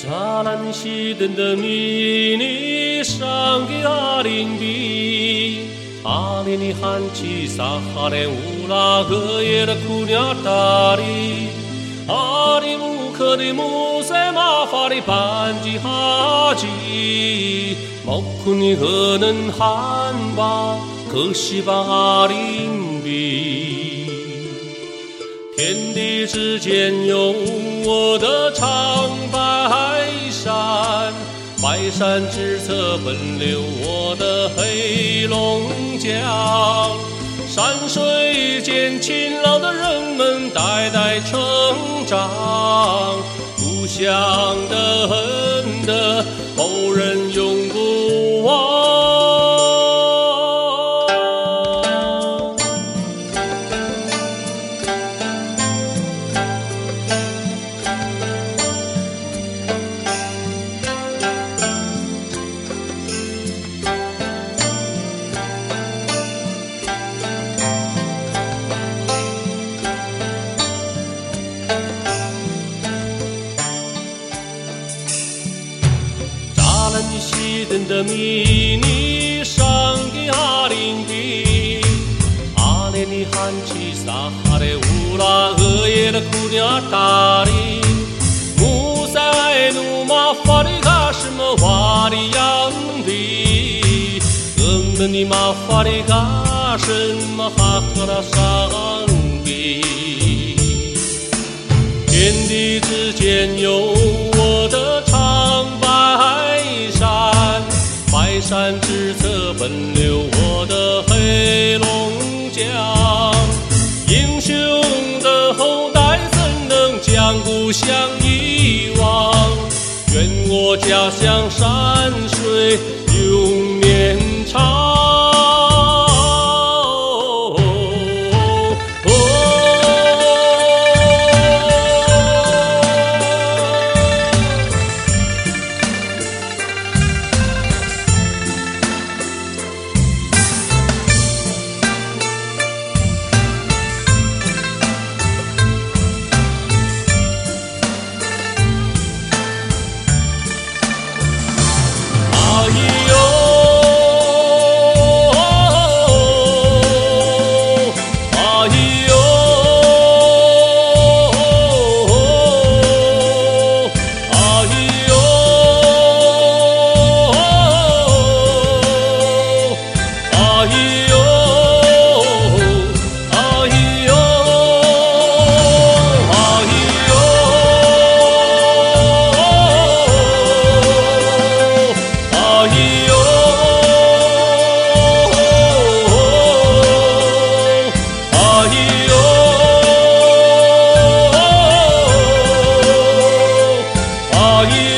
扎兰西登的迷你上给阿林比，阿林的喊起撒哈连乌拉格耶的库尼亚达里，阿里木克的穆塞马法的班吉哈吉，毛库尼和能喊吧，可西巴阿林比。天地之间有我的长白山，白山之侧奔流我的黑龙江。山水间勤劳的人们代代成长，故乡的恩的后人西登的迷你上给阿林比，阿连你喊起撒哈的乌拉厄耶的库尼亚达里，穆塞埃努马法里嘎什么瓦里扬比，俄门尼马法里嘎什么哈克拉桑比。天地之间有故乡遗忘？愿我家乡山水永绵长。Glória.